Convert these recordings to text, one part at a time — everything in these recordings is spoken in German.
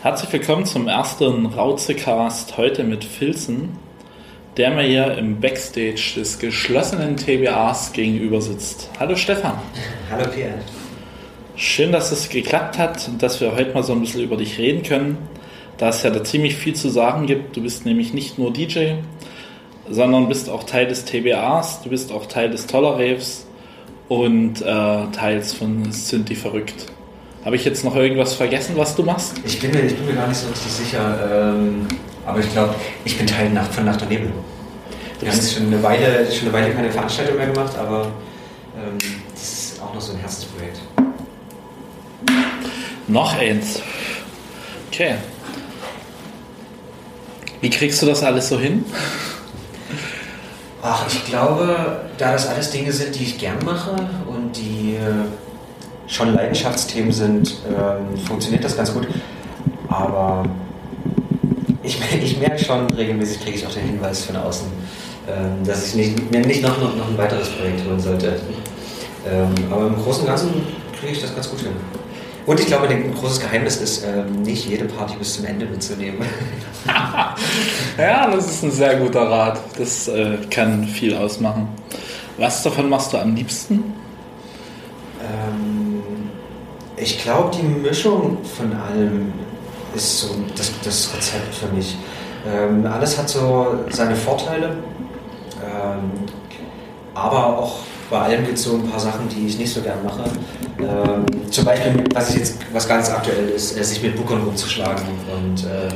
Herzlich willkommen zum ersten Rauzecast heute mit Filzen, der mir hier im Backstage des geschlossenen TBAs gegenüber sitzt. Hallo Stefan. Hallo Pierre. Schön, dass es geklappt hat und dass wir heute mal so ein bisschen über dich reden können, da es ja da ziemlich viel zu sagen gibt. Du bist nämlich nicht nur DJ, sondern bist auch Teil des TBAs, du bist auch Teil des Toller Raves und äh, Teils von Synthi Verrückt. Habe ich jetzt noch irgendwas vergessen, was du machst? Ich bin mir, ich bin mir gar nicht so richtig sicher, ähm, aber ich glaube, ich bin Teil Nacht, von Nacht und Nebel. Wir haben jetzt schon eine, Weile, schon eine Weile keine Veranstaltung mehr gemacht, aber ähm, das ist auch noch so ein Herzensprojekt. Noch eins. Okay. Wie kriegst du das alles so hin? Ach, ich glaube, da das alles Dinge sind, die ich gern mache und die äh, schon Leidenschaftsthemen sind, ähm, funktioniert das ganz gut. Aber ich, ich merke schon, regelmäßig kriege ich auch den Hinweis von außen, ähm, dass ich nicht, mir nicht noch, noch, noch ein weiteres Projekt holen sollte. Ähm, aber im Großen und Ganzen kriege ich das ganz gut hin. Und ich glaube, ein großes Geheimnis ist, ähm, nicht jede Party bis zum Ende mitzunehmen. ja, das ist ein sehr guter Rat. Das äh, kann viel ausmachen. Was davon machst du am liebsten? Ich glaube, die Mischung von allem ist so das, das Rezept für mich. Ähm, alles hat so seine Vorteile, ähm, aber auch bei allem gibt es so ein paar Sachen, die ich nicht so gern mache. Ähm, zum Beispiel, was jetzt, was ganz aktuell ist, äh, sich mit Bookern rumzuschlagen und äh,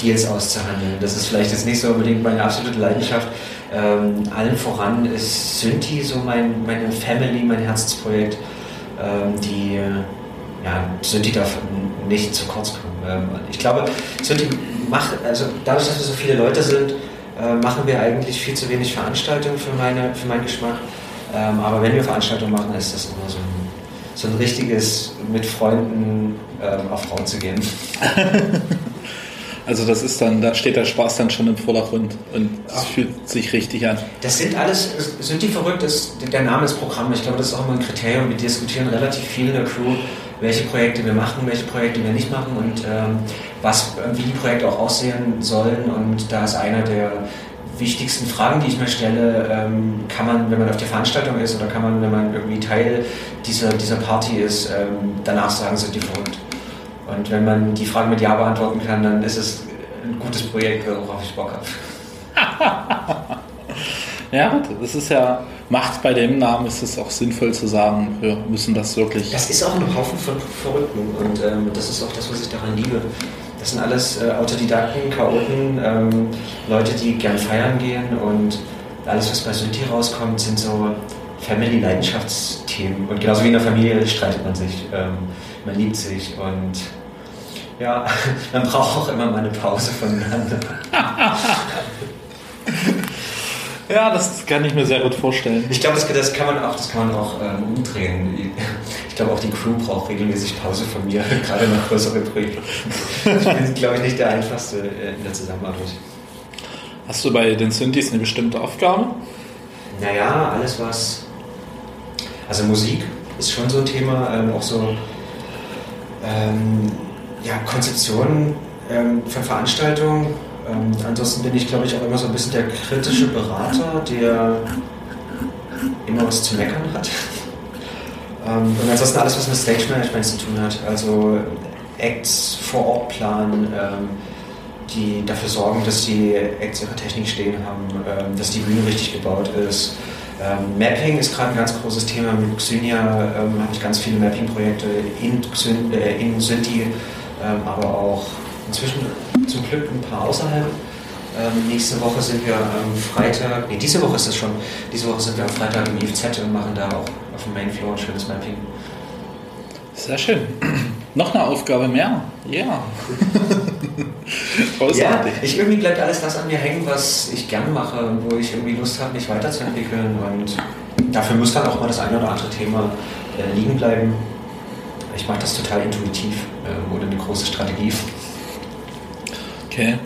Deals auszuhandeln. Das ist vielleicht jetzt nicht so unbedingt meine absolute Leidenschaft. Ähm, allen voran ist Synthi so mein, meine Family, mein Herzensprojekt. Ähm, die ja, Synthi darf nicht zu kurz kommen. Ähm, ich glaube, Synthi macht, also dadurch, dass wir so viele Leute sind, äh, machen wir eigentlich viel zu wenig Veranstaltungen für, meine, für meinen Geschmack. Ähm, aber wenn wir Veranstaltungen machen, ist das immer so ein, so ein richtiges mit Freunden ähm, auf Frauen zu gehen. Also das ist dann, da steht der Spaß dann schon im Vordergrund und es fühlt sich richtig an. Das sind alles, sind die verrückt, ist, der Name ist Programm. Ich glaube, das ist auch immer ein Kriterium. Wir diskutieren relativ viel in der Crew, welche Projekte wir machen, welche Projekte wir nicht machen und ähm, was, wie die Projekte auch aussehen sollen. Und da ist einer der wichtigsten Fragen, die ich mir stelle, ähm, kann man, wenn man auf der Veranstaltung ist oder kann man, wenn man irgendwie Teil dieser, dieser Party ist, ähm, danach sagen, sind die verrückt. Und wenn man die Frage mit Ja beantworten kann, dann ist es ein gutes Projekt, worauf ich Bock habe. ja, das ist ja, macht bei dem Namen ist es auch sinnvoll zu sagen, wir müssen das wirklich. Das ist auch ein Haufen von Verrückten und ähm, das ist auch das, was ich daran liebe. Das sind alles äh, Autodidakten, Chaoten, ähm, Leute, die gern feiern gehen und alles, was bei Synthi rauskommt, sind so Family-Leidenschaftsthemen. Und genauso wie in der Familie streitet man sich, ähm, man liebt sich und ja, man braucht auch immer mal eine Pause voneinander. Ja, das kann ich mir sehr gut vorstellen. Ich glaube, das, das, kann man auch, das kann man auch ähm, umdrehen. Ich glaube, auch die Crew braucht regelmäßig Pause von mir, gerade nach größeren Projekten. Ich bin, glaube ich, nicht der einfachste äh, in der Zusammenarbeit. Hast du bei den Synthes eine bestimmte Aufgabe? Naja, alles was. Also Musik ist schon so ein Thema, ähm, auch so ähm, ja, Konzeption ähm, von Veranstaltungen ähm, ansonsten bin ich, glaube ich, auch immer so ein bisschen der kritische Berater, der immer was zu meckern hat. ähm, und ansonsten alles, was mit Stage Management zu tun hat. Also Acts vor Ort planen, ähm, die dafür sorgen, dass die Acts ihre Technik stehen haben, ähm, dass die Bühne richtig gebaut ist. Ähm, Mapping ist gerade ein ganz großes Thema. Mit Xynia ähm, habe ich ganz viele Mapping-Projekte in, äh, in Synthi, ähm, aber auch inzwischen zum Glück ein paar außerhalb. Ähm, nächste Woche sind wir am Freitag, nee, diese Woche ist es schon, diese Woche sind wir am Freitag im IFZ und machen da auch auf dem Main Floor ein schönes Mapping. Sehr schön. Noch eine Aufgabe mehr. Yeah. ja. ich irgendwie bleibt alles das an mir hängen, was ich gerne mache wo ich irgendwie Lust habe, mich weiterzuentwickeln. Und dafür muss dann auch mal das eine oder andere Thema äh, liegen bleiben. Ich mache das total intuitiv, äh, ohne eine große Strategie. Okay.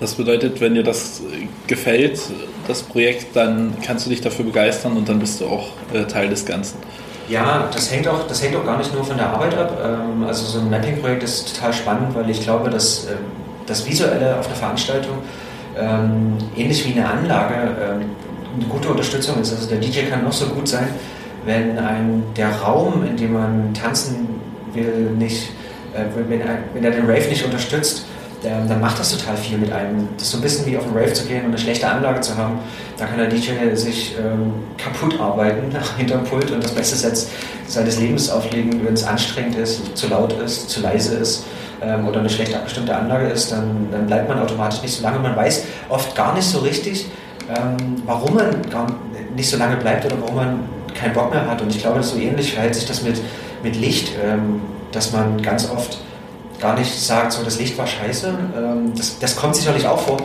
Das bedeutet, wenn dir das gefällt, das Projekt, dann kannst du dich dafür begeistern und dann bist du auch äh, Teil des Ganzen. Ja, das hängt auch, das hängt auch gar nicht nur von der Arbeit ab. Ähm, also so ein Mapping-Projekt ist total spannend, weil ich glaube, dass ähm, das Visuelle auf einer Veranstaltung ähm, ähnlich wie eine Anlage eine gute Unterstützung ist. Also der DJ kann noch so gut sein, wenn ein, der Raum, in dem man tanzen will, nicht, äh, wenn er den Rave nicht unterstützt, dann macht das total viel mit einem. Das ist so ein bisschen wie auf den Rave zu gehen und eine schlechte Anlage zu haben. Da kann der DJ sich ähm, kaputt arbeiten hinterm Pult und das beste Set seines Lebens auflegen, wenn es anstrengend ist, zu laut ist, zu leise ist ähm, oder eine schlecht abgestimmte Anlage ist, dann, dann bleibt man automatisch nicht so lange. Man weiß oft gar nicht so richtig, ähm, warum man nicht so lange bleibt oder warum man keinen Bock mehr hat. Und ich glaube, so ähnlich verhält sich das mit, mit Licht, ähm, dass man ganz oft gar nicht sagt, so das Licht war scheiße. Ähm, das, das kommt sicherlich auch vor.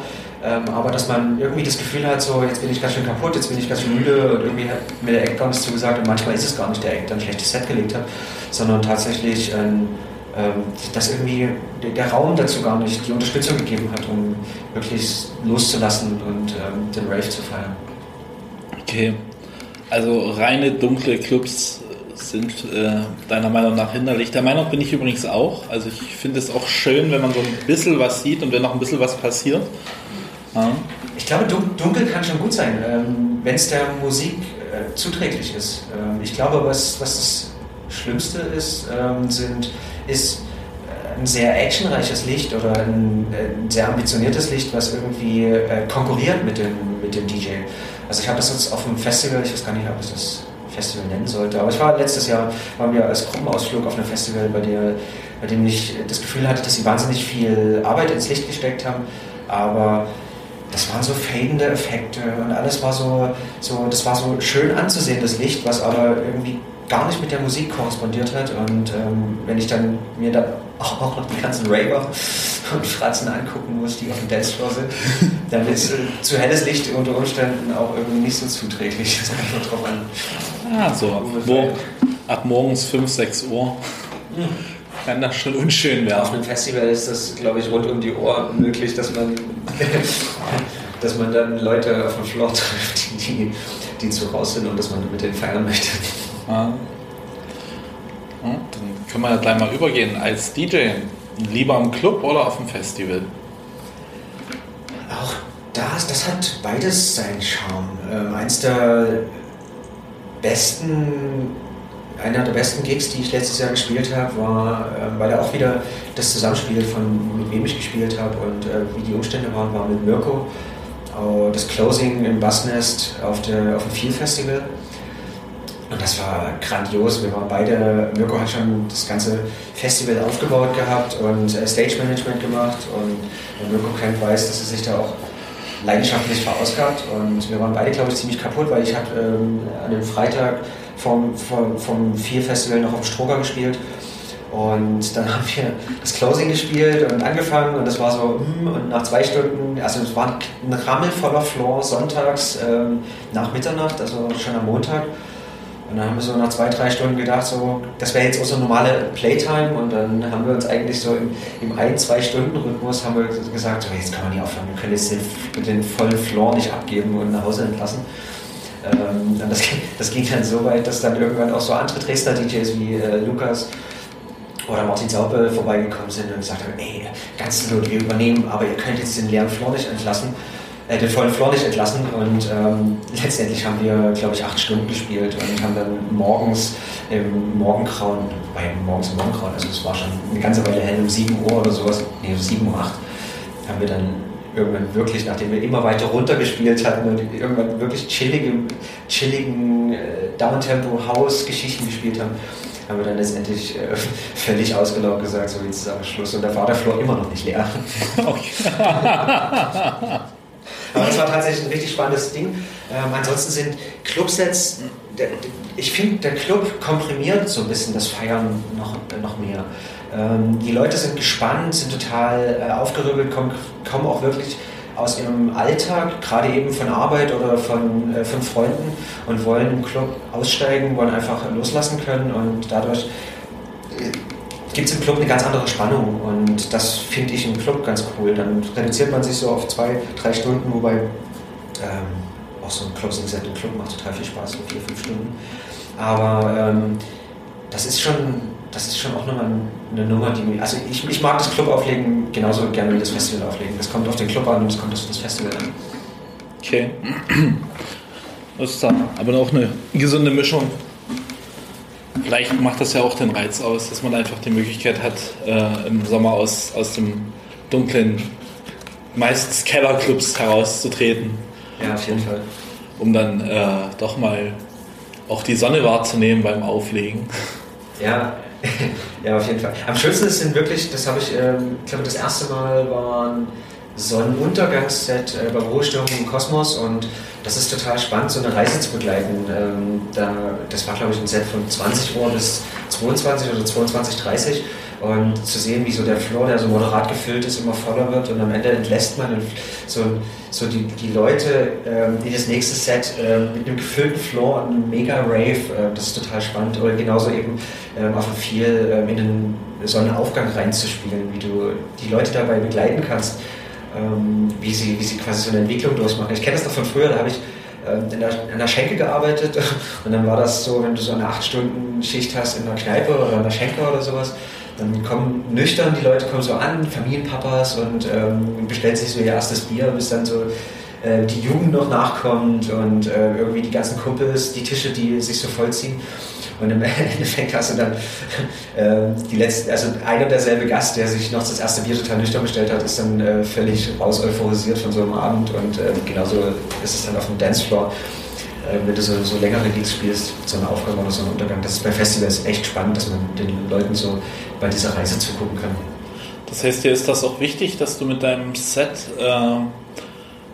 Ähm, aber dass man irgendwie das Gefühl hat, so jetzt bin ich ganz schön kaputt, jetzt bin ich ganz schön müde und irgendwie hat mir der Eck gar nichts zugesagt und manchmal ist es gar nicht der Eck, der ein schlechtes Set gelegt hat, sondern tatsächlich, ähm, ähm, dass irgendwie der Raum dazu gar nicht die Unterstützung gegeben hat, um wirklich loszulassen und ähm, den Rave zu feiern. Okay, also reine dunkle Clubs sind äh, deiner Meinung nach hinderlich. Der Meinung bin ich übrigens auch. Also ich finde es auch schön, wenn man so ein bisschen was sieht und wenn noch ein bisschen was passiert. Ja. Ich glaube, dunkel kann schon gut sein, ähm, wenn es der Musik äh, zuträglich ist. Ähm, ich glaube, was, was das Schlimmste ist, ähm, sind, ist äh, ein sehr actionreiches Licht oder ein, ein, sehr ambitioniertes Licht, was irgendwie äh, konkurriert mit dem, mit dem DJ. Also ich habe das jetzt auf dem Festival, ich weiß gar nicht, ob es das Festival nennen sollte, aber ich war letztes Jahr, waren wir als Gruppenausflug auf einem Festival, bei, der, bei dem ich das Gefühl hatte, dass sie wahnsinnig viel Arbeit ins Licht gesteckt haben, aber das waren so fadende Effekte und alles war so, so, das war so schön anzusehen, das Licht, was aber irgendwie gar nicht mit der Musik korrespondiert hat. Und ähm, wenn ich dann mir dann auch noch die ganzen Raver und Fratzen angucken muss, die auf dem Dancefloor sind, dann ist äh, zu helles Licht unter Umständen auch irgendwie nicht so zuträglich. Das kommt nur drauf an. Ah, so ab, mor ab morgens 5, 6 Uhr. Hm. Kann das schon unschön werden. Auf einem Festival ist das, glaube ich, rund um die Uhr möglich, dass man, dass man dann Leute auf dem Floor trifft, die, die zu Hause sind und dass man mit denen feiern möchte. Ja. Dann können wir ja gleich mal übergehen. Als DJ, lieber im Club oder auf dem Festival? Auch das, das hat beides seinen Charme. Ähm, eins der besten, einer der besten Gigs, die ich letztes Jahr gespielt habe, war, äh, weil er auch wieder das Zusammenspiel von mit wem ich gespielt habe und äh, wie die Umstände waren, war mit Mirko. Äh, das Closing im Bassnest auf, auf dem Feel Festival. Und das war grandios. Wir waren beide, Mirko hat schon das ganze Festival aufgebaut gehabt und äh, Stage Management gemacht. Und wer Mirko kennt, weiß, dass er sich da auch leidenschaftlich verausgabt. Und wir waren beide, glaube ich, ziemlich kaputt, weil ich habe ähm, an dem Freitag vom, vom, vom Vier Festival noch auf Stroger gespielt. Und dann haben wir das Closing gespielt und angefangen und das war so, hm, und nach zwei Stunden, also es war ein Rammel voller Floor sonntags ähm, nach Mitternacht, also schon am Montag. Und dann haben wir so nach zwei, drei Stunden gedacht, so, das wäre jetzt so normale Playtime. Und dann haben wir uns eigentlich so im, im ein-, zwei-Stunden-Rhythmus haben wir gesagt, so, jetzt kann man nicht aufhören, wir können jetzt den, den vollen Floor nicht abgeben und nach Hause entlassen. Ähm, das, das, ging dann so weit, dass dann irgendwann auch so andere Dresdner DJs wie äh, Lukas oder Martin Saupe vorbeigekommen sind und gesagt haben, ey, ganz gut, wir übernehmen, aber ihr könnt jetzt den leeren Floor nicht entlassen äh, den vollen Floor nicht entlassen und ähm, letztendlich haben wir, glaube ich, acht Stunden gespielt und haben dann morgens im Morgengrauen, bei morgens im Morgengrauen, also es war schon eine ganze Weile hell, um 7 Uhr oder sowas, nee, um 7 Uhr, 8, haben wir dann irgendwann wirklich, nachdem wir immer weiter runtergespielt hatten und irgendwann wirklich chillige, chilligen äh, Downtempo-House-Geschichten gespielt haben, haben wir dann letztendlich äh, völlig ausgelaugt gesagt, so jetzt ist aber Schluss. Und da war der Floor immer noch nicht leer. Okay. Aber das war tatsächlich ein richtig spannendes Ding. Ähm, ansonsten sind Clubsets, der, ich finde, der Club komprimiert so ein bisschen das Feiern noch, noch mehr. Ähm, die Leute sind gespannt, sind total äh, aufgerüttelt, kommen, kommen auch wirklich aus ihrem Alltag, gerade eben von Arbeit oder von, äh, von Freunden und wollen im Club aussteigen, wollen einfach loslassen können und dadurch gibt es im Club eine ganz andere Spannung und das finde ich im Club ganz cool. Dann reduziert man sich so auf zwei, drei Stunden, wobei ähm, auch so ein Closing-Set im Club macht total viel Spaß, so vier, fünf Stunden. Aber ähm, das ist schon, das ist schon auch nochmal eine Nummer, die mir. Also ich, ich mag das Clubauflegen genauso gerne wie das Festival auflegen. Das kommt auf den Club an und es kommt auf das Festival an. Okay. Das ist dann aber auch eine gesunde Mischung. Vielleicht macht das ja auch den Reiz aus, dass man einfach die Möglichkeit hat, äh, im Sommer aus, aus dem dunklen, meistens Kellerclubs herauszutreten. Ja, auf jeden Fall. Um dann äh, doch mal auch die Sonne wahrzunehmen beim Auflegen. Ja, ja, auf jeden Fall. Am schönsten ist sind wirklich, das habe ich, ähm, ich glaube, das erste Mal war ein Sonnenuntergangsset äh, bei Ruhestörung im Kosmos. Und das ist total spannend, so eine Reise zu begleiten. Ähm, da, das war, glaube ich, ein Set von 20 Uhr bis 22 oder 22, 30 und zu sehen, wie so der Floor, der so moderat gefüllt ist, immer voller wird. Und am Ende entlässt man so, so die, die Leute ähm, in das nächste Set äh, mit einem gefüllten Floor und einem mega Rave, äh, das ist total spannend. Oder genauso eben ähm, auf dem viel äh, in den Sonnenaufgang reinzuspielen, wie du die Leute dabei begleiten kannst, ähm, wie, sie, wie sie quasi so eine Entwicklung durchmachen. Ich kenne das noch von früher, da habe ich ähm, in der, in der Schenke gearbeitet und dann war das so, wenn du so eine 8-Stunden-Schicht hast in einer Kneipe oder in der Schenke oder sowas, dann kommen nüchtern, die Leute kommen so an, Familienpapas und ähm, bestellen sich so ihr erstes Bier, bis dann so äh, die Jugend noch nachkommt und äh, irgendwie die ganzen Kumpels, die Tische, die sich so vollziehen. Und im Endeffekt hast du dann äh, die letzten, also einer derselbe Gast, der sich noch das erste Bier total nüchtern bestellt hat, ist dann äh, völlig raus euphorisiert von so einem Abend und äh, genauso ist es dann auf dem Dancefloor. Äh, wenn du so, so längere Gigs spielst, so eine Aufgabe oder so ein Untergang, das ist bei Festivals echt spannend, dass man den Leuten so bei dieser Reise zugucken kann. Das heißt, dir ist das auch wichtig, dass du mit deinem Set äh, eine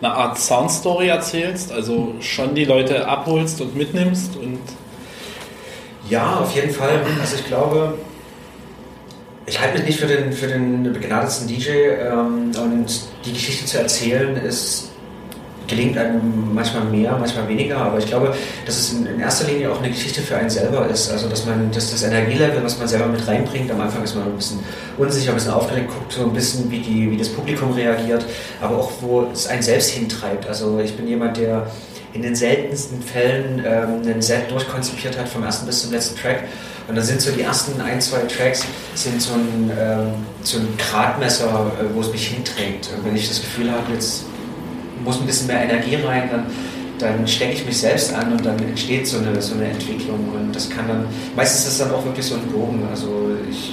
Art Soundstory erzählst, also schon die Leute abholst und mitnimmst und ja, auf jeden Fall. Also ich glaube, ich halte mich nicht für den, für den begnadetsten DJ ähm, und die Geschichte zu erzählen ist gelingt einem manchmal mehr, manchmal weniger, aber ich glaube, dass es in erster Linie auch eine Geschichte für einen selber ist. Also, dass man, dass das Energielevel, was man selber mit reinbringt, am Anfang ist man ein bisschen unsicher, ein bisschen aufgeregt, guckt so ein bisschen, wie, die, wie das Publikum reagiert, aber auch, wo es einen selbst hintreibt. Also, ich bin jemand, der in den seltensten Fällen ähm, ein Set durchkonzipiert hat, vom ersten bis zum letzten Track. Und da sind so die ersten ein, zwei Tracks sind so ein, ähm, so ein Gradmesser, äh, wo es mich hinträgt. Und wenn ich das Gefühl habe, jetzt muss ein bisschen mehr Energie rein, dann, dann stecke ich mich selbst an und dann entsteht so eine, so eine Entwicklung. Und das kann dann, meistens ist es dann auch wirklich so ein Bogen. Also ich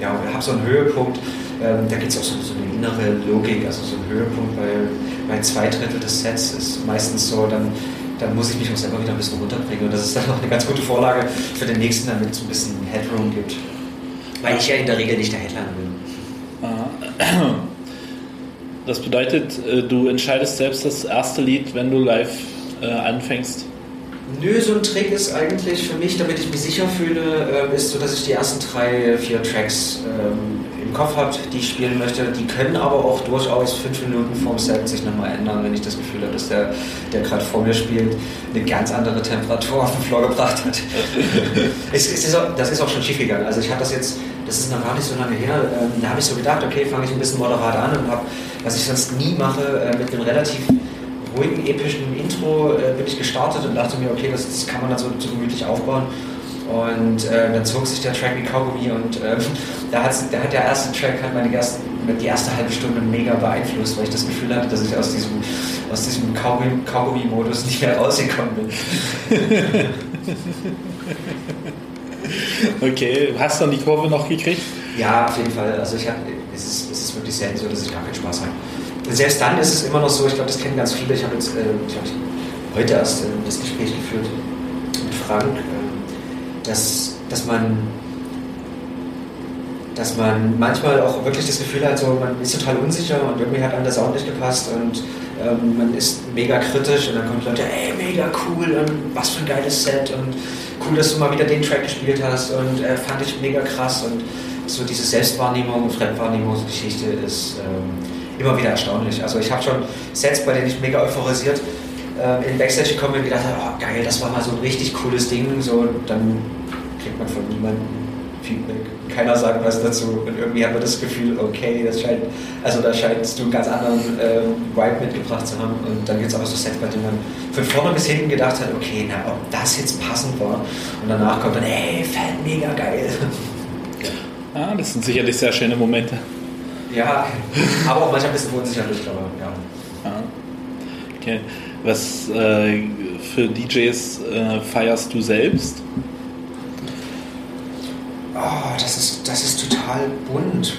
ja, habe so einen Höhepunkt, ähm, da geht es auch so, so eine innere Logik, also so ein Höhepunkt bei, bei zwei Drittel des Sets ist meistens so, dann, dann muss ich mich auch selber wieder ein bisschen runterbringen. Und das ist dann auch eine ganz gute Vorlage für den nächsten, damit es ein bisschen Headroom gibt. Weil ich ja in der Regel nicht der Headliner bin. Ah. Das bedeutet, äh, du entscheidest selbst das erste Lied, wenn du live äh, anfängst? Nö, so ein Trick ist eigentlich für mich, damit ich mich sicher fühle, äh, ist so, dass ich die ersten drei, vier Tracks ähm, im Kopf habe, die ich spielen möchte. Die können aber auch durchaus fünf Minuten vorm Set sich nochmal ändern, wenn ich das Gefühl habe, dass der, der gerade vor mir spielt, eine ganz andere Temperatur auf den Floor gebracht hat. es, es ist auch, das ist auch schon schief gegangen. Also ich hatte das jetzt, das ist noch gar nicht so lange her, ähm, da habe ich so gedacht, okay, fange ich ein bisschen moderat an und habe was ich sonst nie mache, äh, mit einem relativ ruhigen, epischen Intro äh, bin ich gestartet und dachte mir, okay, das, das kann man dann so, so gemütlich aufbauen. Und äh, dann zog sich der Track wie Kaugummi und äh, da, da hat der erste Track hat meine erste, die erste halbe Stunde mega beeinflusst, weil ich das Gefühl hatte, dass ich aus diesem, aus diesem Kaugummi-Modus nicht mehr rausgekommen bin. okay, hast du dann die Kurve noch gekriegt? Ja, auf jeden Fall. Also ich hatte, es ist, es ist wirklich selten so, dass ich gar keinen Spaß habe. Selbst dann ist es immer noch so, ich glaube, das kennen ganz viele. Ich habe jetzt, äh, ich heute erst äh, das Gespräch geführt mit Frank, äh, dass, dass man dass man manchmal auch wirklich das Gefühl hat, so, man ist total unsicher und irgendwie hat einem der Sound nicht gepasst und ähm, man ist mega kritisch und dann kommen Leute, ey, mega cool und was für ein geiles Set und cool, dass du mal wieder den Track gespielt hast und äh, fand ich mega krass und so diese Selbstwahrnehmung und Fremdwahrnehmungsgeschichte ist ähm, immer wieder erstaunlich. Also ich habe schon Sets, bei denen ich mega euphorisiert äh, in Backstage gekommen bin und gedacht habe, oh, geil, das war mal so ein richtig cooles Ding. So, dann kriegt man von niemandem Feedback. Keiner sagt was dazu und irgendwie hat man das Gefühl, okay, das scheint, also da scheinst du einen ganz anderen äh, Vibe mitgebracht zu haben und dann gibt es aber so Sets, bei denen man von vorne bis hinten gedacht hat, okay, na, ob das jetzt passend war und danach kommt dann, ey, fällt mega geil. Ja, das sind sicherlich sehr schöne Momente. Ja, aber auch manchmal ein bisschen unsicherlich, aber ja. ja. Okay. Was äh, für DJs äh, feierst du selbst? Oh, das ist, das ist total bunt.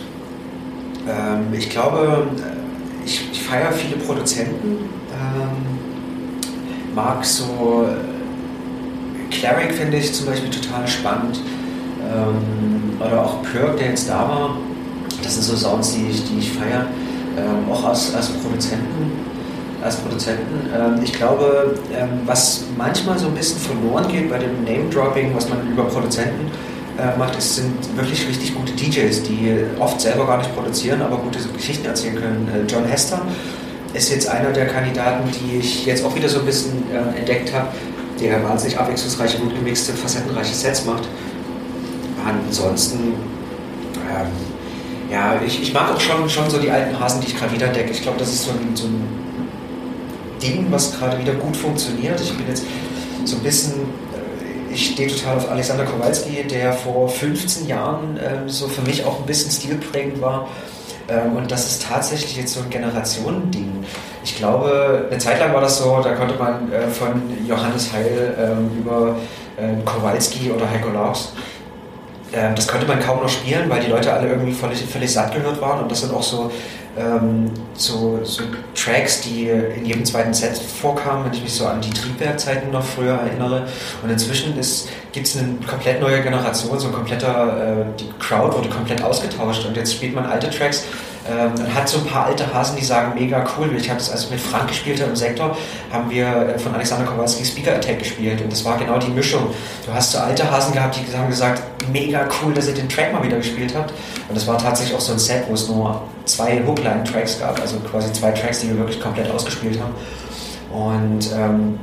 Ähm, ich glaube, ich, ich feiere viele Produzenten. Ähm, mag so Cleric finde ich zum Beispiel total spannend. Ähm, oder auch Perk, der jetzt da war. Das sind so Sounds, die ich, die ich feiere. Ähm, auch als, als Produzenten. Als Produzenten. Ähm, ich glaube, ähm, was manchmal so ein bisschen verloren geht bei dem Name-Dropping, was man über Produzenten äh, macht, es sind wirklich richtig gute DJs, die oft selber gar nicht produzieren, aber gute Geschichten erzählen können. Äh, John Hester ist jetzt einer der Kandidaten, die ich jetzt auch wieder so ein bisschen äh, entdeckt habe, der wahnsinnig abwechslungsreiche, gut gemixte, facettenreiche Sets macht. Ansonsten, ähm, ja, ich, ich mag auch schon, schon so die alten Hasen, die ich gerade wieder entdecke. Ich glaube, das ist so ein, so ein Ding, was gerade wieder gut funktioniert. Ich bin jetzt so ein bisschen ich stehe total auf Alexander Kowalski, der vor 15 Jahren ähm, so für mich auch ein bisschen stilprägend war. Ähm, und das ist tatsächlich jetzt so ein Generationending. Ich glaube, eine Zeit lang war das so, da konnte man äh, von Johannes Heil ähm, über äh, Kowalski oder Heiko Laux ähm, das konnte man kaum noch spielen, weil die Leute alle irgendwie völlig, völlig satt gehört waren. Und das sind auch so ähm, so, so, Tracks, die in jedem zweiten Set vorkamen, wenn ich mich so an die Triebwerkzeiten noch früher erinnere. Und inzwischen gibt es eine komplett neue Generation, so ein kompletter, äh, die Crowd wurde komplett ausgetauscht und jetzt spielt man alte Tracks. Ähm, hat so ein paar alte Hasen, die sagen, mega cool. Ich habe das also mit Frank gespielt im Sektor, haben wir äh, von Alexander Kowalski Speaker Attack gespielt und das war genau die Mischung. Du hast so alte Hasen gehabt, die haben gesagt, mega cool, dass ihr den Track mal wieder gespielt habt. Und das war tatsächlich auch so ein Set, wo es nur zwei Hookline-Tracks gab, also quasi zwei Tracks, die wir wirklich komplett ausgespielt haben. Und, ähm,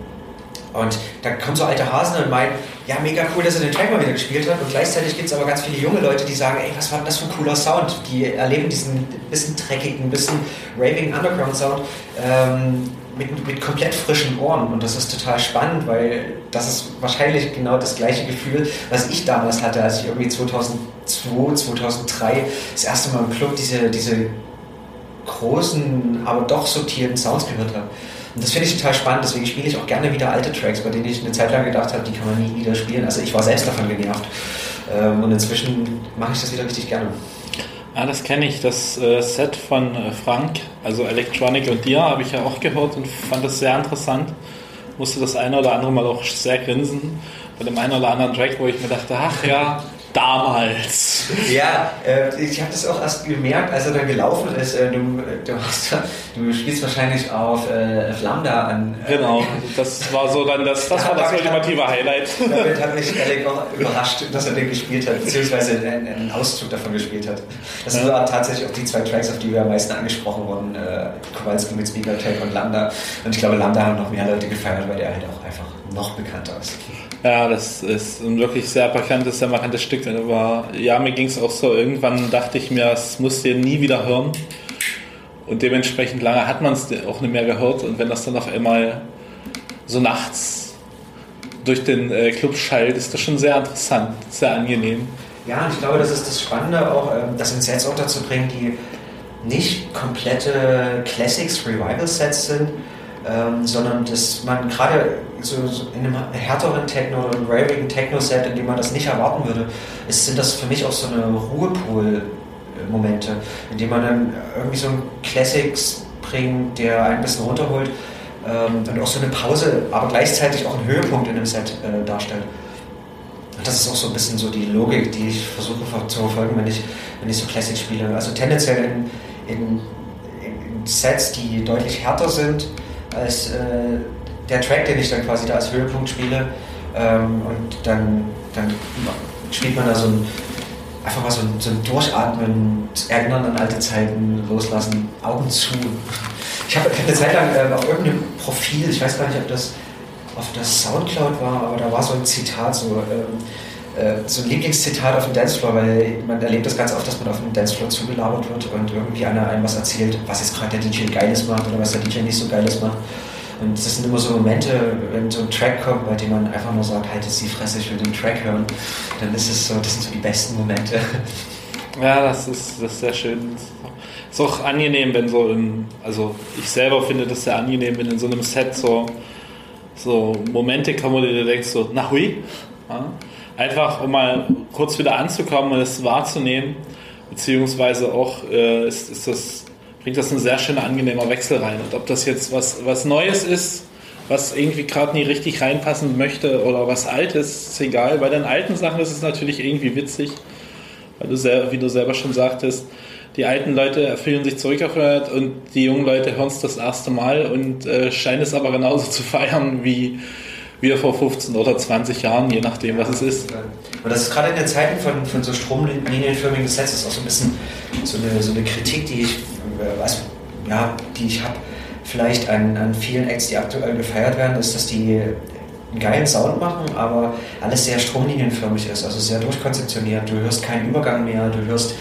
und da kommen so alte Hasen und meinen, ja, mega cool, dass er den Track mal wieder gespielt hat. Und gleichzeitig gibt es aber ganz viele junge Leute, die sagen, ey, was war denn das für ein cooler Sound? Die erleben diesen bisschen dreckigen, bisschen raving Underground-Sound ähm, mit, mit komplett frischen Ohren. Und das ist total spannend, weil das ist wahrscheinlich genau das gleiche Gefühl, was ich damals hatte, als ich irgendwie 2002, 2003 das erste Mal im Club diese, diese großen, aber doch subtilen Sounds gehört habe. Und das finde ich total spannend, deswegen spiele ich auch gerne wieder alte Tracks, bei denen ich eine Zeit lang gedacht habe, die kann man nie wieder spielen. Also ich war selbst davon genervt. Ähm, und inzwischen mache ich das wieder richtig gerne. Ja, das kenne ich. Das äh, Set von äh, Frank, also Electronic und dir, habe ich ja auch gehört und fand das sehr interessant. Musste das eine oder andere Mal auch sehr grinsen bei dem einen oder anderen Track, wo ich mir dachte, ach ja, damals. Ja, äh, ich habe das auch erst gemerkt, als er dann gelaufen ist. Äh, du, du, hast, du, spielst wahrscheinlich auf, äh, Lambda an. Äh, genau, das war so dann das, das war das ultimative Highlight. Damit hat mich Alec auch überrascht, dass er den gespielt hat, beziehungsweise einen, einen Auszug davon gespielt hat. Das ja. waren tatsächlich auch die zwei Tracks, auf die wir am meisten angesprochen wurden. Äh, Kowalski mit Speaker Tag und Lambda. Und ich glaube, Lambda haben noch mehr Leute gefeiert, weil der halt auch einfach noch bekannter ist. Ja, das ist ein wirklich sehr bekanntes, sehr markantes Stück. Aber ja, mir ging es auch so. Irgendwann dachte ich mir, es muss ihr nie wieder hören. Und dementsprechend lange hat man es auch nicht mehr gehört. Und wenn das dann auf einmal so nachts durch den äh, Club schallt, ist das schon sehr interessant, sehr angenehm. Ja, und ich glaube, das ist das Spannende auch, ähm, das in Sets unterzubringen, die nicht komplette Classics, Revival-Sets sind, ähm, sondern dass man gerade so, in einem härteren Techno oder einem ravigen Techno-Set, in dem man das nicht erwarten würde, ist, sind das für mich auch so eine Ruhepool-Momente, in dem man dann irgendwie so einen Classics bringt, der ein bisschen runterholt ähm, und auch so eine Pause, aber gleichzeitig auch einen Höhepunkt in dem Set äh, darstellt. Und das ist auch so ein bisschen so die Logik, die ich versuche zu verfolgen, wenn ich, wenn ich so Classics spiele. Also tendenziell in, in, in Sets, die deutlich härter sind, als äh, der Track, den ich dann quasi da als Höhepunkt spiele. Ähm, und dann, dann spielt man da so ein, einfach mal so ein, so ein Durchatmen, Erinnern an alte Zeiten, loslassen, Augen zu. Ich habe eine Zeit lang äh, auf irgendeinem Profil, ich weiß gar nicht, ob das auf das Soundcloud war, aber da war so ein Zitat so, ähm, äh, so ein Lieblingszitat auf dem Dancefloor, weil man erlebt das ganz oft, dass man auf dem Dancefloor zugelabert wird und irgendwie einer einem was erzählt, was jetzt gerade der DJ Geiles macht oder was der DJ nicht so Geiles macht. Und das sind immer so Momente, wenn so ein Track kommt, bei dem man einfach nur sagt, halt jetzt die Fresse, ich will den Track hören, dann ist es so, das sind so die besten Momente. Ja, das ist, das ist sehr schön. Ist auch angenehm, wenn so im, also ich selber finde das sehr angenehm, wenn in so einem Set so, so Momente kommen, wo du denkst, so, na hui, ja? Einfach um mal kurz wieder anzukommen und es wahrzunehmen, beziehungsweise auch äh, ist, ist das, bringt das ein sehr schöner, angenehmer Wechsel rein. Und ob das jetzt was, was Neues ist, was irgendwie gerade nie richtig reinpassen möchte oder was Altes, ist egal. Bei den alten Sachen ist es natürlich irgendwie witzig, weil du sehr, wie du selber schon sagtest, die alten Leute fühlen sich zurückerinnert und die jungen Leute hören es das erste Mal und äh, scheinen es aber genauso zu feiern wie wir vor 15 oder 20 Jahren, je nachdem, was es ist. Und das ist gerade in den Zeiten von, von so stromlinienförmigen ist auch so ein bisschen so eine, so eine Kritik, die ich, äh, ja, ich habe, vielleicht an, an vielen Acts, die aktuell gefeiert werden, ist, dass die einen geilen Sound machen, aber alles sehr stromlinienförmig ist, also sehr durchkonzeptioniert. Du hörst keinen Übergang mehr, du hörst,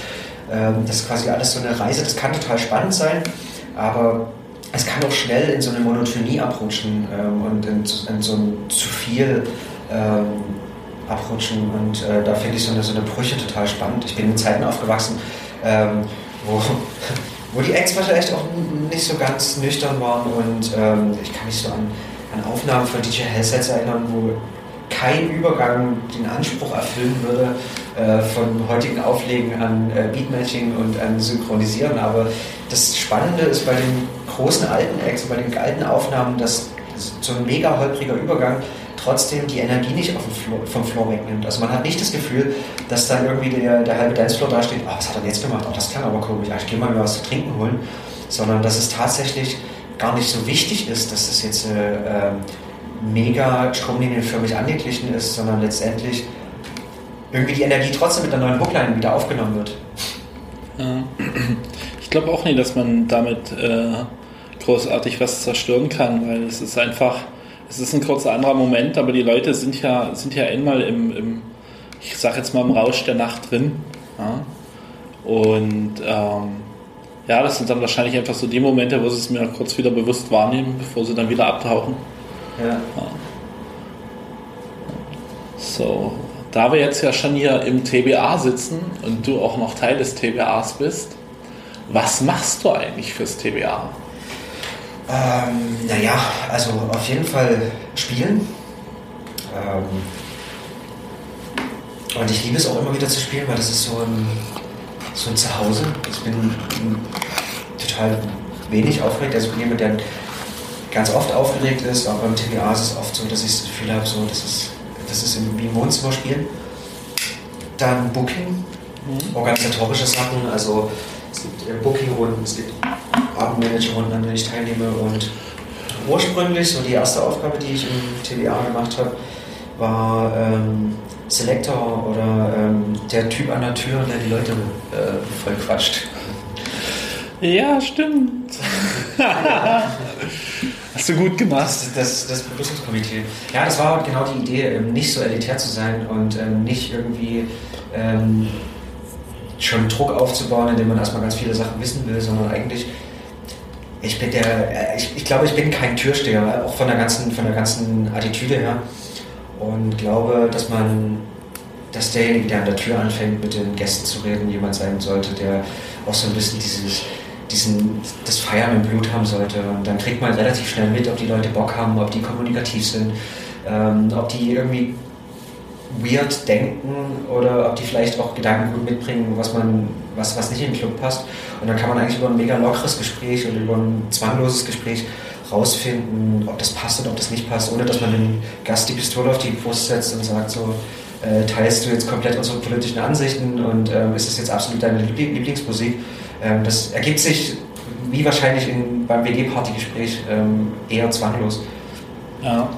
ähm, das ist quasi alles so eine Reise, das kann total spannend sein, aber es kann auch schnell in so eine Monotonie abrutschen ähm, und in, in, so ein zu viel ähm, abrutschen. Und äh, da finde ich so eine, so eine Brüche total spannend. Ich bin in Zeiten aufgewachsen, ähm, wo, wo die Acts vielleicht auch nicht so ganz nüchtern waren und ähm, ich kann mich so an, an Aufnahmen von DJ Hellsets erinnern, wo kein Übergang den Anspruch erfüllen würde äh, von heutigen Auflegen an äh, Beatmatching und an Synchronisieren. Aber das Spannende ist bei den großen alten Acts, bei den alten Aufnahmen, dass so ein mega holpriger Übergang trotzdem die Energie nicht Floor, vom Floor wegnimmt. Also man hat nicht das Gefühl, dass dann irgendwie der, der halbe Dancefloor da steht, oh, was hat er jetzt gemacht? Oh, das klang aber komisch, ich gehe mal mir was zu trinken holen. Sondern dass es tatsächlich gar nicht so wichtig ist, dass es jetzt äh, ähm, mega stromlinienförmig angeglichen ist, sondern letztendlich irgendwie die Energie trotzdem mit der neuen Hookline wieder aufgenommen wird. Ich glaube auch nicht, dass man damit äh, großartig was zerstören kann, weil es ist einfach, es ist ein kurzer anderer Moment, aber die Leute sind ja, sind ja einmal im, im ich sag jetzt mal im Rausch der Nacht drin. Ja? Und ähm, ja, das sind dann wahrscheinlich einfach so die Momente, wo sie es mir kurz wieder bewusst wahrnehmen, bevor sie dann wieder abtauchen. Ja. ja. So, da wir jetzt ja schon hier im TBA sitzen und du auch noch Teil des TBAs bist, was machst du eigentlich fürs TBA? Ähm, naja, also auf jeden Fall spielen. Ähm, und ich liebe es auch immer wieder zu spielen, weil das ist so ein, so ein Zuhause. Ich bin total wenig aufgeregt. Also ich bin jemand, der ganz oft aufgeregt ist, aber beim TBA ist es oft so, dass ich das Gefühl habe, so, das ist, das ist wie im Wohnzimmer spielen. Dann Booking, mhm. organisatorische Sachen, also es gibt äh, Booking-Runden, es gibt Abendmanager-Runden, an denen ich teilnehme und ursprünglich, so die erste Aufgabe, die ich im TBA gemacht habe, war ähm, Selector oder ähm, der Typ an der Tür, der die Leute äh, voll quatscht. Ja, stimmt. Hast du gut gemacht. Das, das, das Begrüßungskomitee. Ja, das war genau die Idee, ähm, nicht so elitär zu sein und ähm, nicht irgendwie ähm, schon Druck aufzubauen, indem man erstmal ganz viele Sachen wissen will, sondern eigentlich, ich bin der, ich, ich glaube, ich bin kein Türsteher, auch von der ganzen, von der ganzen Attitüde her. Und glaube, dass man, dass derjenige, der an der Tür anfängt, mit den Gästen zu reden, jemand sein sollte, der auch so ein bisschen dieses diesen, das Feiern im Blut haben sollte. Und dann kriegt man relativ schnell mit, ob die Leute Bock haben, ob die kommunikativ sind, ähm, ob die irgendwie weird denken oder ob die vielleicht auch Gedanken gut mitbringen, was man, was, was nicht in den Club passt. Und dann kann man eigentlich über ein mega lockeres Gespräch oder über ein zwangloses Gespräch rausfinden, ob das passt oder ob das nicht passt, ohne dass man dem Gast die Pistole auf die Brust setzt und sagt so, äh, teilst du jetzt komplett unsere politischen Ansichten und ähm, ist das jetzt absolut deine Lieblingsmusik? Ähm, das ergibt sich, wie wahrscheinlich in, beim WG-Party-Gespräch, ähm, eher zwanglos. Ja.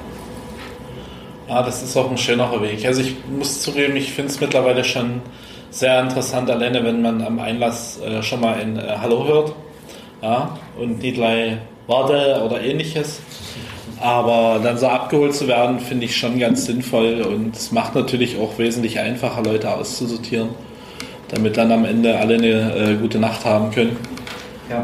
Ja, das ist auch ein schönerer Weg. Also ich muss zugeben, ich finde es mittlerweile schon sehr interessant, alleine wenn man am Einlass äh, schon mal ein äh, Hallo hört ja, und nicht gleich Warte oder ähnliches. Aber dann so abgeholt zu werden, finde ich schon ganz sinnvoll und es macht natürlich auch wesentlich einfacher, Leute auszusortieren, damit dann am Ende alle eine äh, gute Nacht haben können. Ja.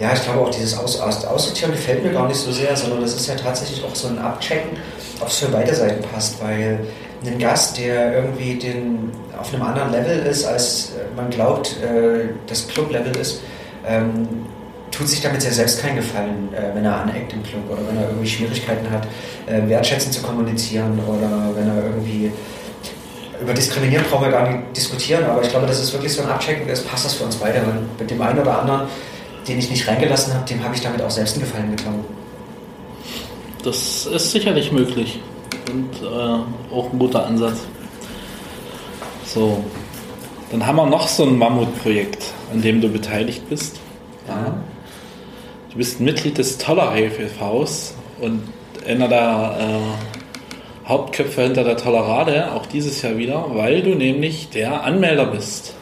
Ja, ich glaube auch dieses Aus Aus Aussortieren gefällt mir gar nicht so sehr, sondern das ist ja tatsächlich auch so ein Abchecken, ob es für beide Seiten passt, weil ein Gast, der irgendwie den, auf einem anderen Level ist, als man glaubt, äh, das Club-Level ist, ähm, tut sich damit sehr selbst keinen Gefallen, äh, wenn er aneckt im Club oder wenn er irgendwie Schwierigkeiten hat, äh, wertschätzend zu kommunizieren oder wenn er irgendwie über Diskriminieren brauchen wir gar nicht diskutieren, aber ich glaube, das ist wirklich so ein Abchecken, das passt das für uns beide. Weil mit dem einen oder anderen, den ich nicht reingelassen habe, dem habe ich damit auch selbst einen Gefallen getan. Das ist sicherlich möglich und äh, auch ein guter Ansatz. So, dann haben wir noch so ein Mammutprojekt, an dem du beteiligt bist. Ja. Du bist Mitglied des Tolerave e.V.s und einer der äh, Hauptköpfe hinter der Tolerade, auch dieses Jahr wieder, weil du nämlich der Anmelder bist.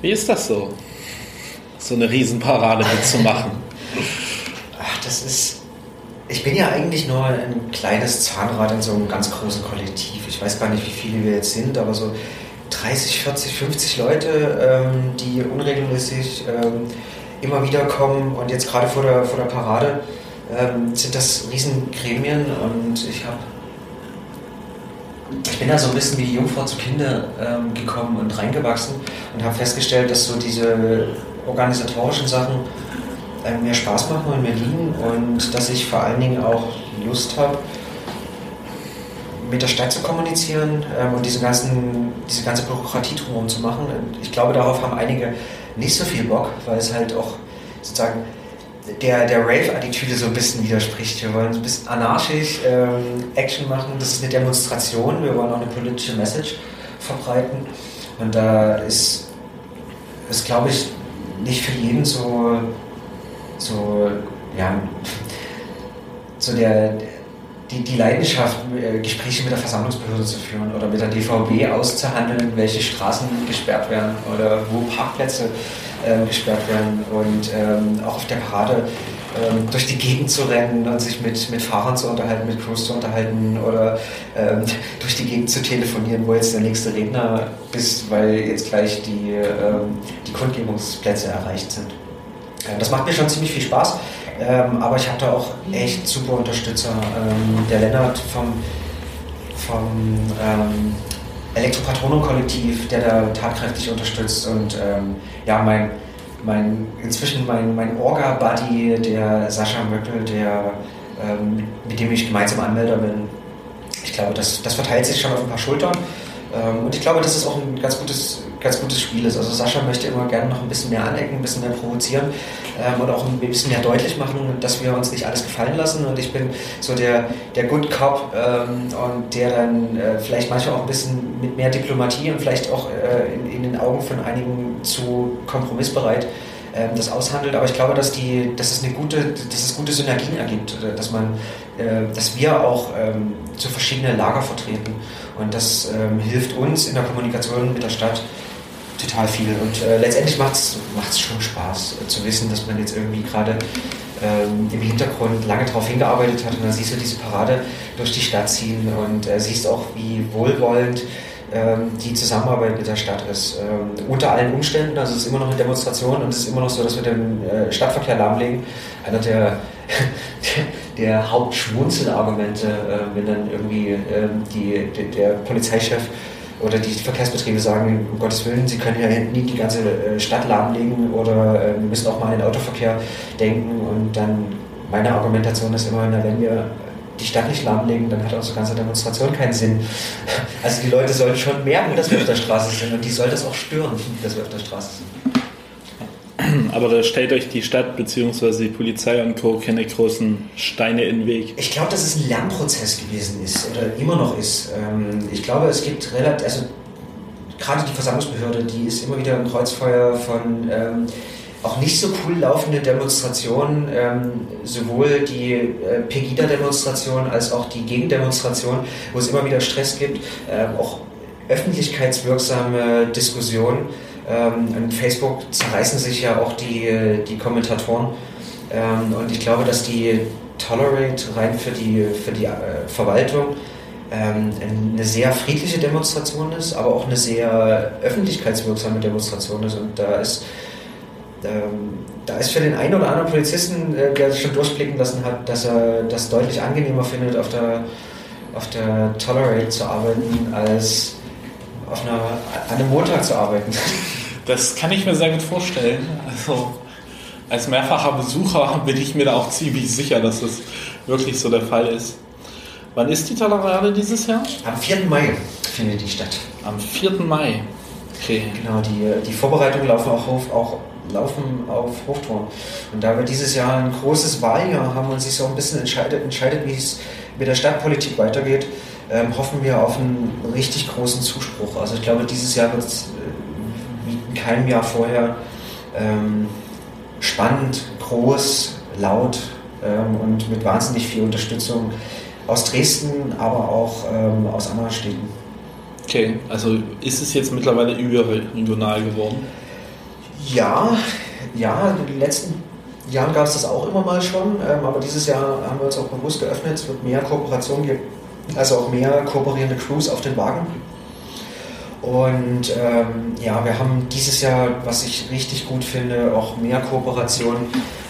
Wie ist das so, so eine Riesenparade mitzumachen? Das ist. Ich bin ja eigentlich nur ein kleines Zahnrad in so einem ganz großen Kollektiv. Ich weiß gar nicht, wie viele wir jetzt sind, aber so 30, 40, 50 Leute, ähm, die unregelmäßig ähm, immer wieder kommen und jetzt gerade vor der, vor der Parade ähm, sind das Riesengremien und ich habe ich bin da so ein bisschen wie die Jungfrau zu Kinder ähm, gekommen und reingewachsen und habe festgestellt, dass so diese organisatorischen Sachen äh, mir Spaß machen mir liegen und dass ich vor allen Dingen auch Lust habe, mit der Stadt zu kommunizieren ähm, und diese, ganzen, diese ganze Bürokratie drumherum zu machen. Und ich glaube, darauf haben einige nicht so viel Bock, weil es halt auch sozusagen der, der Rave-Attitüde so ein bisschen widerspricht. Wir wollen so ein bisschen anarchisch ähm, Action machen. Das ist eine Demonstration. Wir wollen auch eine politische Message verbreiten. Und da ist, ist glaube ich, nicht für jeden so, so, ja, so der, die, die Leidenschaft, äh, Gespräche mit der Versammlungsbehörde zu führen oder mit der DVB auszuhandeln, welche Straßen gesperrt werden oder wo Parkplätze äh, gesperrt werden und ähm, auch auf der Parade ähm, durch die Gegend zu rennen und sich mit, mit Fahrern zu unterhalten, mit Crews zu unterhalten oder ähm, durch die Gegend zu telefonieren, wo jetzt der nächste Redner ist, weil jetzt gleich die, ähm, die Kundgebungsplätze erreicht sind. Das macht mir schon ziemlich viel Spaß. Ähm, aber ich habe da auch echt super Unterstützer. Ähm, der Lennart vom, vom ähm, Elektropatronen-Kollektiv, der da tatkräftig unterstützt und ähm, ja, mein, mein, inzwischen mein, mein Orga-Buddy, der Sascha Möckel, der, ähm, mit dem ich gemeinsam Anmelder bin. Ich glaube, das, das verteilt sich schon auf ein paar Schultern. Ähm, und ich glaube, dass es auch ein ganz gutes, ganz gutes Spiel ist. Also Sascha möchte immer gerne noch ein bisschen mehr anecken, ein bisschen mehr provozieren ähm, und auch ein bisschen mehr deutlich machen, dass wir uns nicht alles gefallen lassen. Und ich bin so der, der Good Cop ähm, und der dann äh, vielleicht manchmal auch ein bisschen mit mehr Diplomatie und vielleicht auch äh, in, in, den Augen von einigen zu kompromissbereit ähm, das aushandelt. Aber ich glaube, dass, die, dass, es eine gute, dass es gute Synergien ergibt, dass, man, äh, dass wir auch ähm, zu verschiedenen Lager vertreten. Und das ähm, hilft uns in der Kommunikation mit der Stadt total viel. Und äh, letztendlich macht es schon Spaß äh, zu wissen, dass man jetzt irgendwie gerade ähm, im Hintergrund lange darauf hingearbeitet hat und dann siehst du diese Parade durch die Stadt ziehen und äh, siehst auch, wie wohlwollend ähm, die Zusammenarbeit mit der Stadt ist. Ähm, unter allen Umständen, also es ist immer noch eine Demonstration und es ist immer noch so, dass wir den äh, Stadtverkehr lahmlegen. Einer der, der, der Hauptschmunzelargumente, äh, wenn dann irgendwie ähm, die, der Polizeichef oder die Verkehrsbetriebe sagen, um Gottes Willen, sie können ja nie die ganze äh, Stadt lahmlegen oder äh, wir müssen auch mal an den Autoverkehr denken und dann meine Argumentation ist immer, na, wenn wir die Stadt nicht lahmlegen, dann hat unsere ganze Demonstration keinen Sinn. Also die Leute sollen schon merken, dass wir auf der Straße sind und die soll das auch stören, dass wir auf der Straße sind. Aber da stellt euch die Stadt bzw. die Polizei und Co. keine großen Steine in den Weg. Ich glaube, dass es ein Lernprozess gewesen ist oder immer noch ist. Ähm, ich glaube, es gibt relativ, also gerade die Versammlungsbehörde, die ist immer wieder ein Kreuzfeuer von ähm, auch nicht so cool laufenden Demonstrationen, ähm, sowohl die äh, Pegida-Demonstration als auch die Gegendemonstration, wo es immer wieder Stress gibt, auch öffentlichkeitswirksame Diskussionen ähm, in Facebook zerreißen sich ja auch die, die Kommentatoren Ähm, und ich glaube, dass die Tolerate rein für die, für die äh, Verwaltung ähm, eine sehr friedliche Demonstration ist, aber auch eine sehr öffentlichkeitswirksame Demonstration ist. Und da ist, ähm, da ist für den einen oder anderen Polizisten, äh, der sich schon durchblicken lassen hat, dass er das deutlich angenehmer findet, auf der, auf der Tolerate zu arbeiten, als auf einer, an einem Montag zu arbeiten. Das kann ich mir sehr gut vorstellen. Also als mehrfacher Besucher bin ich mir da auch ziemlich sicher, dass das wirklich so der Fall ist. Wann ist die Talarade dieses Jahr? Am 4. Mai findet die statt. Am 4. Mai. Okay. Genau, die, die Vorbereitungen laufen auch auf, auch laufen auf Hochturm. Und da wir dieses Jahr ein großes Wahljahr haben und sich so ein bisschen entscheidet, entscheidet wie es mit der Stadtpolitik weitergeht, ähm, hoffen wir auf einen richtig großen Zuspruch. Also ich glaube, dieses Jahr wird es äh, in keinem Jahr vorher ähm, spannend, groß, laut ähm, und mit wahnsinnig viel Unterstützung aus Dresden, aber auch ähm, aus anderen Städten. Okay, also ist es jetzt mittlerweile überregional geworden? Ja, ja, in den letzten Jahren gab es das auch immer mal schon, ähm, aber dieses Jahr haben wir uns auch bewusst geöffnet. Es wird mehr Kooperation geben, also auch mehr kooperierende Crews auf den Wagen. Und ähm, ja, wir haben dieses Jahr, was ich richtig gut finde, auch mehr Kooperation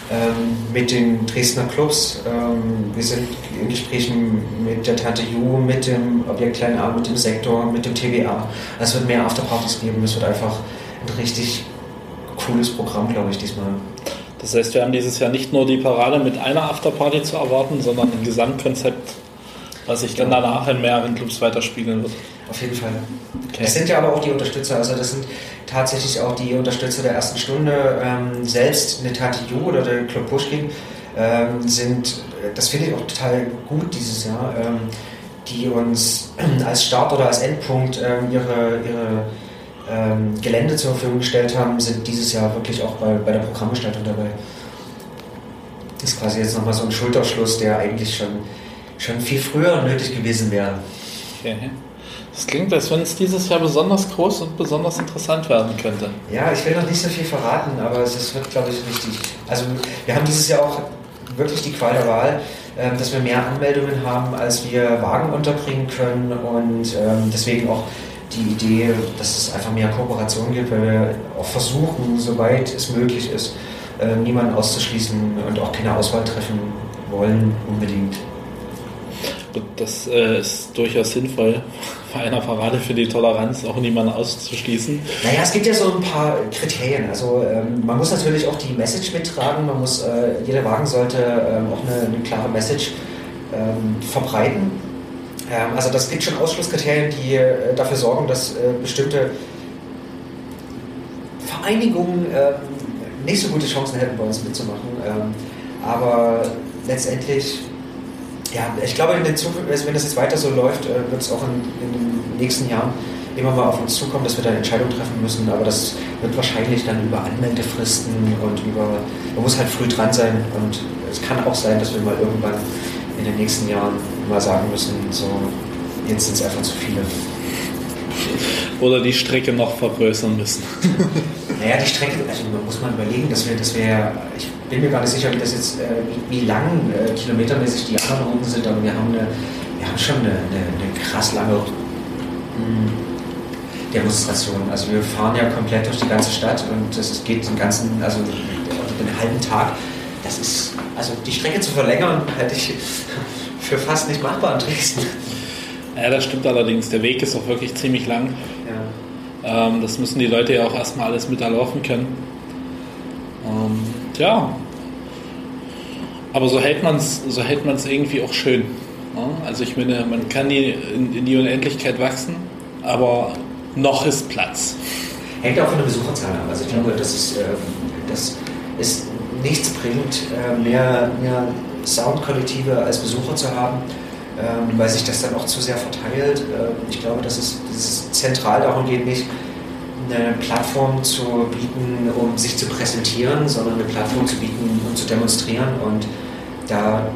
ähm, mit den Dresdner Clubs. Ähm, wir sind in Gesprächen mit der Tante Ju, mit dem Objekt Klein A, mit dem Sektor, mit dem TBA. Es wird mehr Afterpartys geben. Es wird einfach ein richtig cooles Programm, glaube ich, diesmal. Das heißt, wir haben dieses Jahr nicht nur die Parade mit einer Afterparty zu erwarten, sondern ein Gesamtkonzept, was sich dann genau. danach in mehreren Clubs weiterspiegeln wird. Auf jeden Fall. Okay. Das sind ja aber auch die Unterstützer, also das sind tatsächlich auch die Unterstützer der ersten Stunde. Ähm, selbst Netati Ju oder der Club Pushkin ähm, sind, das finde ich auch total gut dieses Jahr, ähm, die uns als Start oder als Endpunkt ähm, ihre, ihre ähm, Gelände zur Verfügung gestellt haben, sind dieses Jahr wirklich auch bei, bei der Programmgestaltung dabei. Das ist quasi jetzt nochmal so ein Schulterschluss, der eigentlich schon, schon viel früher nötig gewesen wäre. Okay. Das klingt, als wenn es dieses Jahr besonders groß und besonders interessant werden könnte. Ja, ich will noch nicht so viel verraten, aber es wird, glaube ich, wichtig. Also wir haben dieses Jahr auch wirklich die Qual der Wahl, ähm, dass wir mehr Anmeldungen haben, als wir Wagen unterbringen können und ähm, deswegen auch die Idee, dass es einfach mehr Kooperation gibt, weil wir auch versuchen, soweit es möglich ist, äh, niemanden auszuschließen und auch keine Auswahl treffen wollen unbedingt. Das äh, ist durchaus sinnvoll, einer Parade für die Toleranz auch niemanden auszuschließen. Naja, es gibt ja so ein paar Kriterien. Also ähm, man muss natürlich auch die Message mittragen, man muss, äh, jeder Wagen sollte ähm, auch eine, eine, klare Message ähm, verbreiten. Ähm, also das gibt schon Ausschlusskriterien, die äh, dafür sorgen, dass äh, bestimmte Vereinigungen ähm, nicht so gute Chancen hätten, bei uns mitzumachen. Ähm, aber letztendlich ja, ich glaube, in den Zukunft, also wenn das jetzt weiter so läuft, äh, wird es auch in, in, den nächsten Jahren immer mal auf uns zukommen, dass wir da Entscheidungen treffen müssen. Aber das wird wahrscheinlich dann über Anmeldefristen und über, man muss halt früh dran sein. Und es kann auch sein, dass wir mal irgendwann in den nächsten Jahren mal sagen müssen, so, jetzt sind es einfach zu viele. Oder die Strecke noch vergrößern müssen. naja, die Strecke, also muss man überlegen, dass wir, dass wir, ich bin mir gar nicht sicher, wie das jetzt, äh, wie, wie, lang äh, kilometermäßig die anderen Routen sind, aber wir haben, eine, wir haben schon eine, eine, eine krass lange mh, hm, Demonstration. Also wir fahren ja komplett durch die ganze Stadt und das geht den ganzen, also den halben Tag. Das ist, also die Strecke zu verlängern, hätte ich für fast nicht machbar in Dresden. Ja, das stimmt allerdings. Der Weg ist auch wirklich ziemlich lang. Ja. Ähm, das müssen die Leute ja auch erstmal alles mit erlaufen können. Ähm, ja. Aber so hält man es so irgendwie auch schön. Ja? Also ich meine, man kann die in, die Unendlichkeit wachsen, aber noch ist Platz. Hängt auch von der Besucherzahl ab. Also ich glaube, das ist, äh, das ist nichts bringt, äh, mehr, mehr Soundkollektive als Besucher zu haben ähm, weil sich das dann auch zu sehr verteilt. Ähm, ich glaube, dass es, dass es zentral darum geht, nicht eine Plattform zu bieten, um sich zu präsentieren, sondern eine Plattform zu bieten, um zu demonstrieren. Und da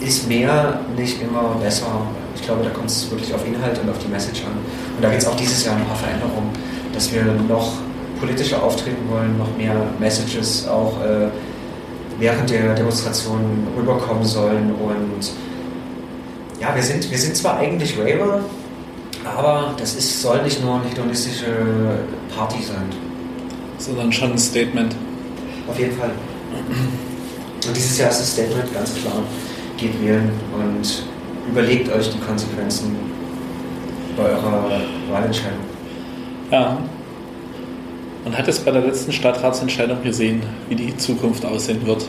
ist mehr nicht immer besser. Ich glaube, da kommt es wirklich auf Inhalt und auf die Message an. Und da gibt es auch dieses Jahr ein paar Veränderungen, dass wir noch politischer auftreten wollen, noch mehr Messages auch äh, während der Demonstration rüberkommen sollen. Und ja, wir sind, wir sind zwar eigentlich Raver, aber das ist, soll nicht nur eine hedonistische Party sein. Sondern schon ein Statement. Auf jeden Fall. Und dieses Jahr ist das Statement ganz klar. Geht wählen und überlegt euch die Konsequenzen bei eurer Wahlentscheidung. Ja. Man hat es bei der letzten Stadtratsentscheidung gesehen, wie die Zukunft aussehen wird,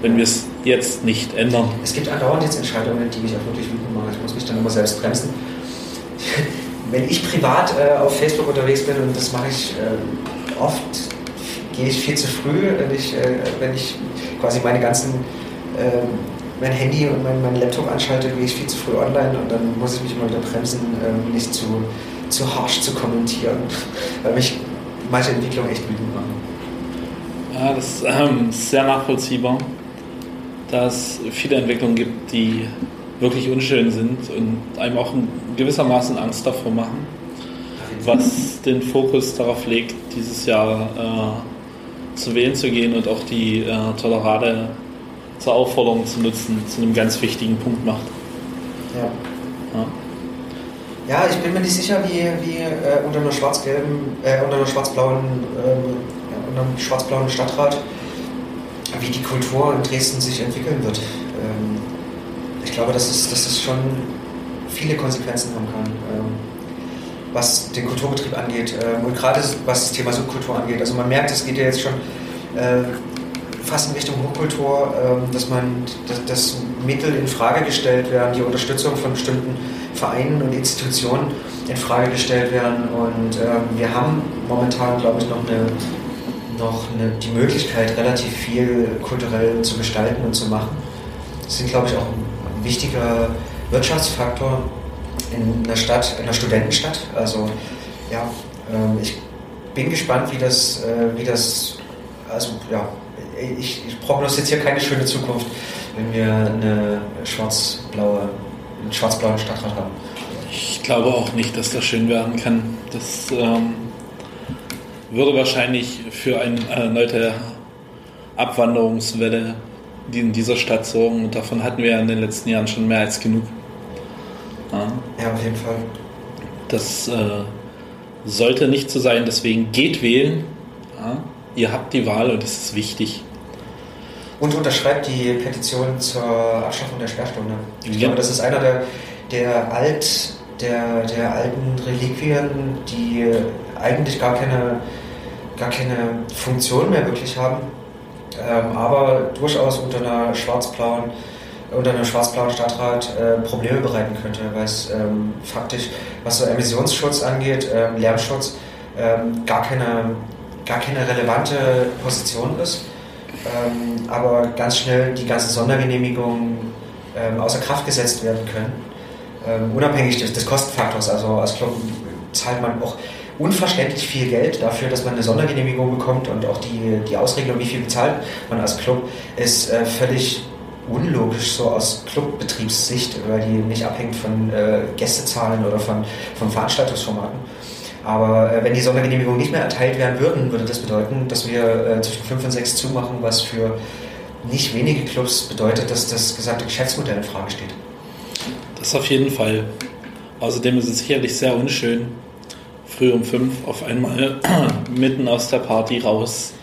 wenn wir es jetzt nicht ändern. Es gibt andauernd jetzt Entscheidungen, die mich auch wirklich wütend machen. Ich muss mich dann immer selbst bremsen. Wenn ich privat äh, auf Facebook unterwegs bin, und das mache ich äh, oft, gehe ich viel zu früh, wenn ich, äh, wenn ich quasi meine ganzen ähm, mein Handy und mein, mein Laptop anschalte, gehe ich viel zu früh online und dann muss ich mich immer wieder bremsen, ähm, nicht zu, zu harsch zu kommentieren, weil mich manche Entwicklungen echt wütend machen. Ja, das ähm, ist sehr nachvollziehbar, dass es viele Entwicklungen gibt, die wirklich unschön sind und einem auch in gewissermaßen Angst davor machen, was den Fokus darauf legt, dieses Jahr äh, zu wählen zu gehen und auch die äh, Tolerade zur Aufforderung zu nutzen, zu einem ganz wichtigen Punkt macht. Ja. Ja, ja ich bin mir nicht sicher, wie, wie äh, unter einer schwarz-gelben, äh, unter einer schwarz-blauen, äh, unter einem schwarz-blauen Stadtrat, wie die Kultur in Dresden sich entwickeln wird. Ähm, ich glaube, dass es, dass es schon viele Konsequenzen haben kann. Ähm, was den Kulturbetrieb angeht ähm, und gerade was das Thema Subkultur angeht. Also man merkt, es geht ja jetzt schon äh, fast in Richtung Hochkultur, ähm, dass man dass Mittel in Frage gestellt werden, die Unterstützung von bestimmten Vereinen und Institutionen in Frage gestellt werden. Und ähm, wir haben momentan, glaube ich, noch eine noch eine, die Möglichkeit, relativ viel kulturell zu gestalten und zu machen. Das sind, glaube ich, auch wichtiger Wirtschaftsfaktor in einer Stadt, in einer Studentenstadt. Also ja, ähm, ich bin gespannt, wie das, äh, wie das, also ja, ich, ich prognostiziere keine schöne Zukunft, wenn wir eine schwarz-blaue, einen schwarz-blauen Stadtrat haben. Ich glaube auch nicht, dass das schön werden kann. Das ähm, würde wahrscheinlich für eine erneute Abwanderungswelle die in dieser Stadt sorgen. Und davon hatten wir ja in den letzten Jahren schon mehr als genug. Ja, ja auf jeden Fall. Das äh, sollte nicht so sein, deswegen geht wählen. Ja, ihr habt die Wahl und es ist wichtig. Und unterschreibt die Petition zur Abschaffung der Sperrstunde. Ich ja. glaube, das ist einer der, der, alt, der, der alten Reliquien, die eigentlich gar keine, gar keine Funktion mehr wirklich haben, ähm, aber durchaus unter einer schwarz-blauen unter einem schwarz-blauen Stadtrat äh, Probleme bereiten könnte, weil es ähm, faktisch, was so Emissionsschutz angeht, ähm, Lärmschutz, ähm, gar, keine, gar keine relevante Position ist ähm, aber ganz schnell die ganzen Sondergenehmigungen ähm, außer Kraft gesetzt werden können. Unabhängig des, des, Kostenfaktors. Also als Club zahlt man auch unverständlich viel Geld dafür, dass man eine Sondergenehmigung bekommt und auch die, die Ausregelung, wie viel bezahlt man als Club, ist äh, völlig unlogisch so aus Clubbetriebssicht, weil die nicht abhängt von äh, Gästezahlen oder von, von Veranstaltungsformaten. Aber äh, wenn die Sondergenehmigungen nicht mehr erteilt werden würden, würde das bedeuten, dass wir äh, zwischen 5 und 6 zumachen, was für nicht wenige Clubs bedeutet, dass das gesamte Geschäftsmodell in Frage steht. Das auf jeden Fall. Außerdem ist es sicherlich sehr unschön, früh um 5 auf einmal mitten aus der Party raus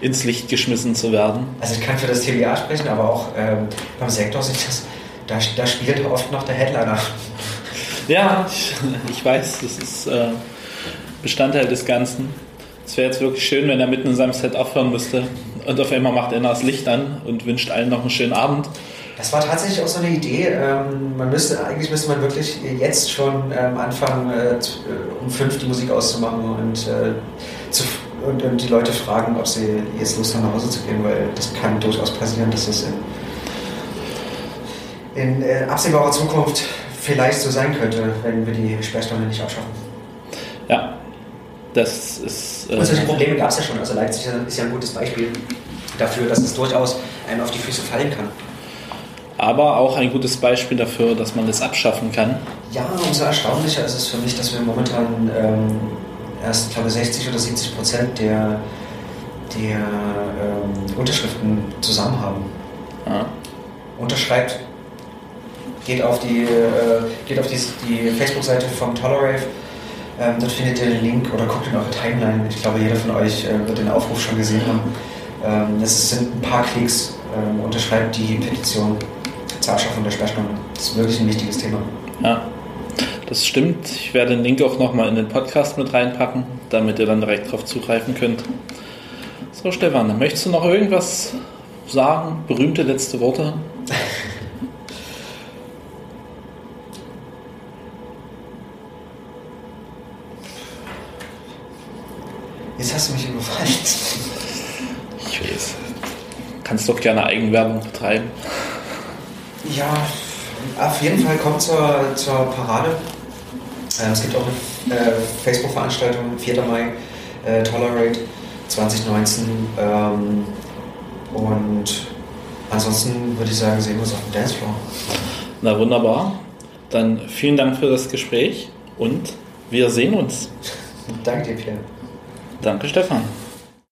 ins Licht geschmissen zu werden. Also ich kann für das TBA sprechen, aber auch ähm, beim Sektor sich das, da, da spielt oft noch der Headliner. Ja, ich, ich weiß, das ist äh, Bestandteil des Ganzen. Es wäre jetzt wirklich schön, wenn er mitten in seinem Set aufhören müsste und auf einmal macht er das Licht an und wünscht allen noch einen schönen Abend. Das war tatsächlich auch so eine Idee. Ähm, man müsste, eigentlich müsste man wirklich jetzt schon ähm, anfangen, äh, um fünf die Musik auszumachen und, äh, zu, und, und, die Leute fragen, ob sie jetzt Lust haben, nach Hause zu gehen, weil das kann durchaus passieren, dass das in, in äh, absehbarer Zukunft vielleicht so sein könnte, wenn wir die Sperrstunde nicht abschaffen. Ja, das ist. Äh, und solche Probleme gab es ja schon. Also Leipzig ist ja ein gutes Beispiel dafür, dass es durchaus einem auf die Füße fallen kann. Aber auch ein gutes Beispiel dafür, dass man das abschaffen kann. Ja, umso erstaunlicher ist es für mich, dass wir momentan ähm, erst, glaube 60 oder 70 Prozent der, der ähm, Unterschriften zusammen haben. Ja. Unterschreibt, geht auf die, äh, geht auf die, die Facebook-Seite vom Tolerave. Ähm, dort findet ihr den Link oder guckt in eure Timeline. Ich glaube, jeder von euch äh, wird den Aufruf schon gesehen haben. Ähm, das sind ein paar Klicks. Ähm, unterschreibt die Petition zur Abschaffung der Sperrstunde. Das ist wirklich ein wichtiges Thema. Ja, das stimmt. Ich werde den Link auch nochmal in den Podcast mit reinpacken, damit ihr dann direkt darauf zugreifen könnt. So, Stefan, möchtest du noch irgendwas sagen? Berühmte letzte Worte? Jetzt hast du mich überfallen. Ich weiß. Kannst doch gerne Eigenwerbung betreiben. Ja, auf jeden Fall kommt zur, zur Parade. Ähm, es gibt auch eine äh, Facebook-Veranstaltung, 4. Mai, äh, Tolerate 2019. Ähm, und ansonsten würde ich sagen, sehen wir uns auf dem Dancefloor. Na wunderbar. Dann vielen Dank für das Gespräch und wir sehen uns. Danke dir, Pierre. Danke, Stefan.